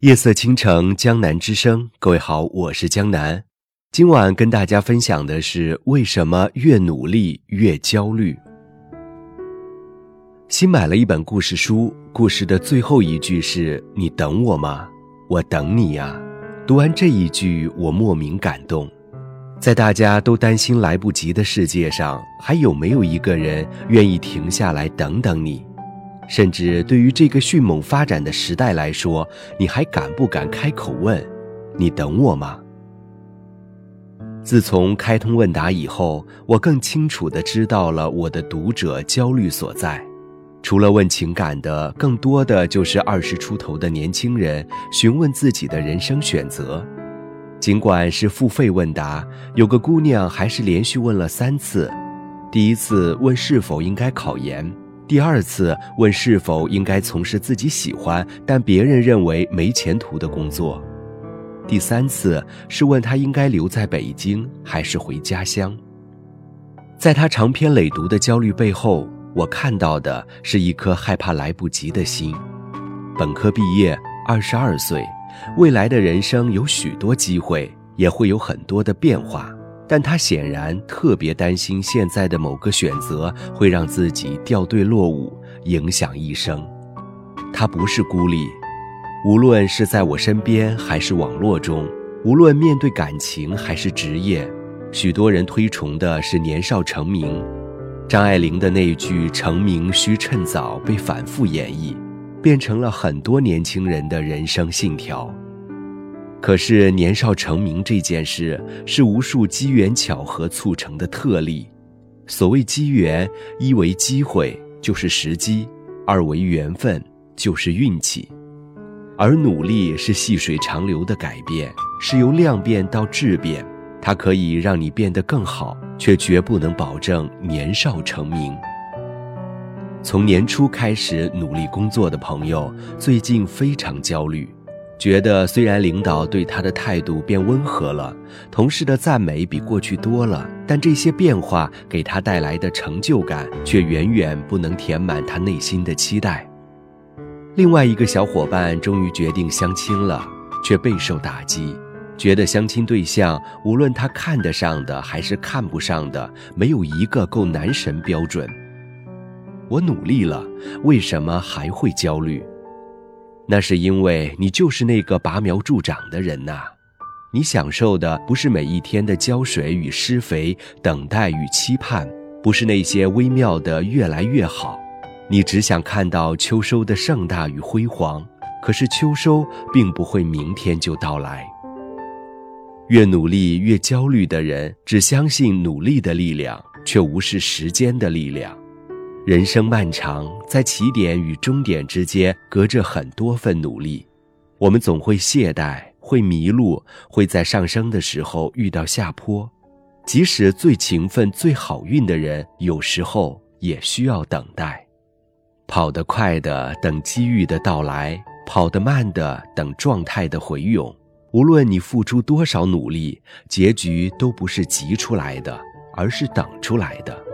夜色倾城，江南之声。各位好，我是江南。今晚跟大家分享的是为什么越努力越焦虑。新买了一本故事书，故事的最后一句是“你等我吗？我等你呀。”读完这一句，我莫名感动。在大家都担心来不及的世界上，还有没有一个人愿意停下来等等你？甚至对于这个迅猛发展的时代来说，你还敢不敢开口问？你等我吗？自从开通问答以后，我更清楚地知道了我的读者焦虑所在。除了问情感的，更多的就是二十出头的年轻人询问自己的人生选择。尽管是付费问答，有个姑娘还是连续问了三次。第一次问是否应该考研。第二次问是否应该从事自己喜欢但别人认为没前途的工作，第三次是问他应该留在北京还是回家乡。在他长篇累牍的焦虑背后，我看到的是一颗害怕来不及的心。本科毕业，二十二岁，未来的人生有许多机会，也会有很多的变化。但他显然特别担心现在的某个选择会让自己掉队落伍，影响一生。他不是孤立，无论是在我身边还是网络中，无论面对感情还是职业，许多人推崇的是年少成名。张爱玲的那句“成名需趁早”被反复演绎，变成了很多年轻人的人生信条。可是年少成名这件事是无数机缘巧合促成的特例。所谓机缘，一为机会，就是时机；二为缘分，就是运气。而努力是细水长流的改变，是由量变到质变，它可以让你变得更好，却绝不能保证年少成名。从年初开始努力工作的朋友，最近非常焦虑。觉得虽然领导对他的态度变温和了，同事的赞美比过去多了，但这些变化给他带来的成就感却远远不能填满他内心的期待。另外一个小伙伴终于决定相亲了，却备受打击，觉得相亲对象无论他看得上的还是看不上的，没有一个够男神标准。我努力了，为什么还会焦虑？那是因为你就是那个拔苗助长的人呐，你享受的不是每一天的浇水与施肥、等待与期盼，不是那些微妙的越来越好，你只想看到秋收的盛大与辉煌。可是秋收并不会明天就到来。越努力越焦虑的人，只相信努力的力量，却无视时间的力量。人生漫长，在起点与终点之间隔着很多份努力，我们总会懈怠，会迷路，会在上升的时候遇到下坡。即使最勤奋、最好运的人，有时候也需要等待。跑得快的等机遇的到来，跑得慢的等状态的回涌。无论你付出多少努力，结局都不是急出来的，而是等出来的。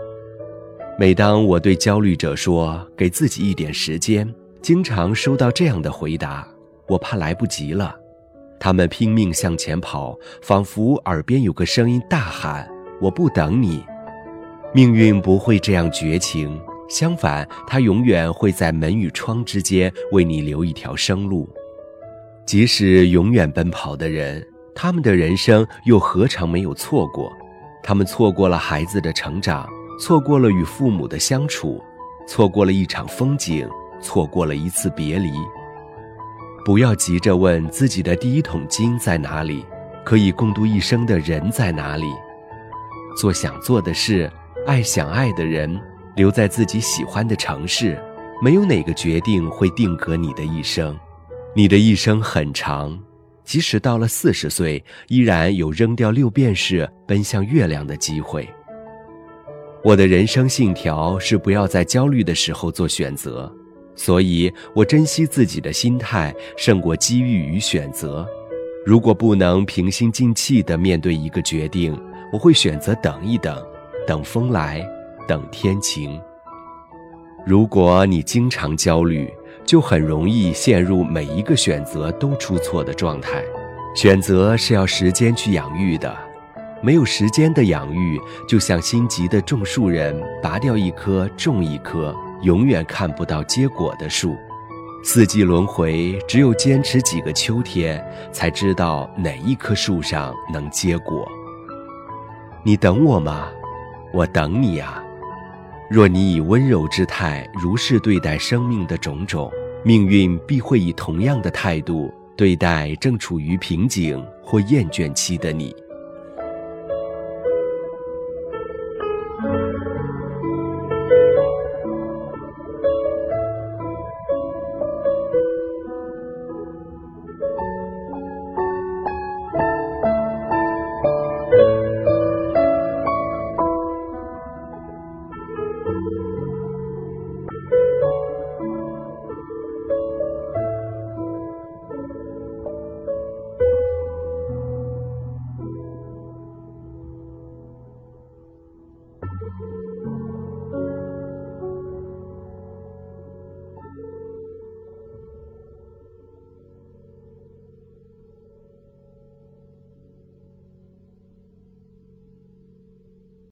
每当我对焦虑者说“给自己一点时间”，经常收到这样的回答：“我怕来不及了。”他们拼命向前跑，仿佛耳边有个声音大喊：“我不等你。”命运不会这样绝情，相反，它永远会在门与窗之间为你留一条生路。即使永远奔跑的人，他们的人生又何尝没有错过？他们错过了孩子的成长。错过了与父母的相处，错过了一场风景，错过了一次别离。不要急着问自己的第一桶金在哪里，可以共度一生的人在哪里？做想做的事，爱想爱的人，留在自己喜欢的城市。没有哪个决定会定格你的一生。你的一生很长，即使到了四十岁，依然有扔掉六便士奔向月亮的机会。我的人生信条是不要在焦虑的时候做选择，所以我珍惜自己的心态胜过机遇与选择。如果不能平心静气地面对一个决定，我会选择等一等，等风来，等天晴。如果你经常焦虑，就很容易陷入每一个选择都出错的状态。选择是要时间去养育的，没有时间的养育，就像心急的种树人拔掉一棵种一棵，永远看不到结果的树。四季轮回，只有坚持几个秋天，才知道哪一棵树上能结果。你等我吗？我等你啊。若你以温柔之态如是对待生命的种种，命运必会以同样的态度对待正处于瓶颈或厌倦期的你。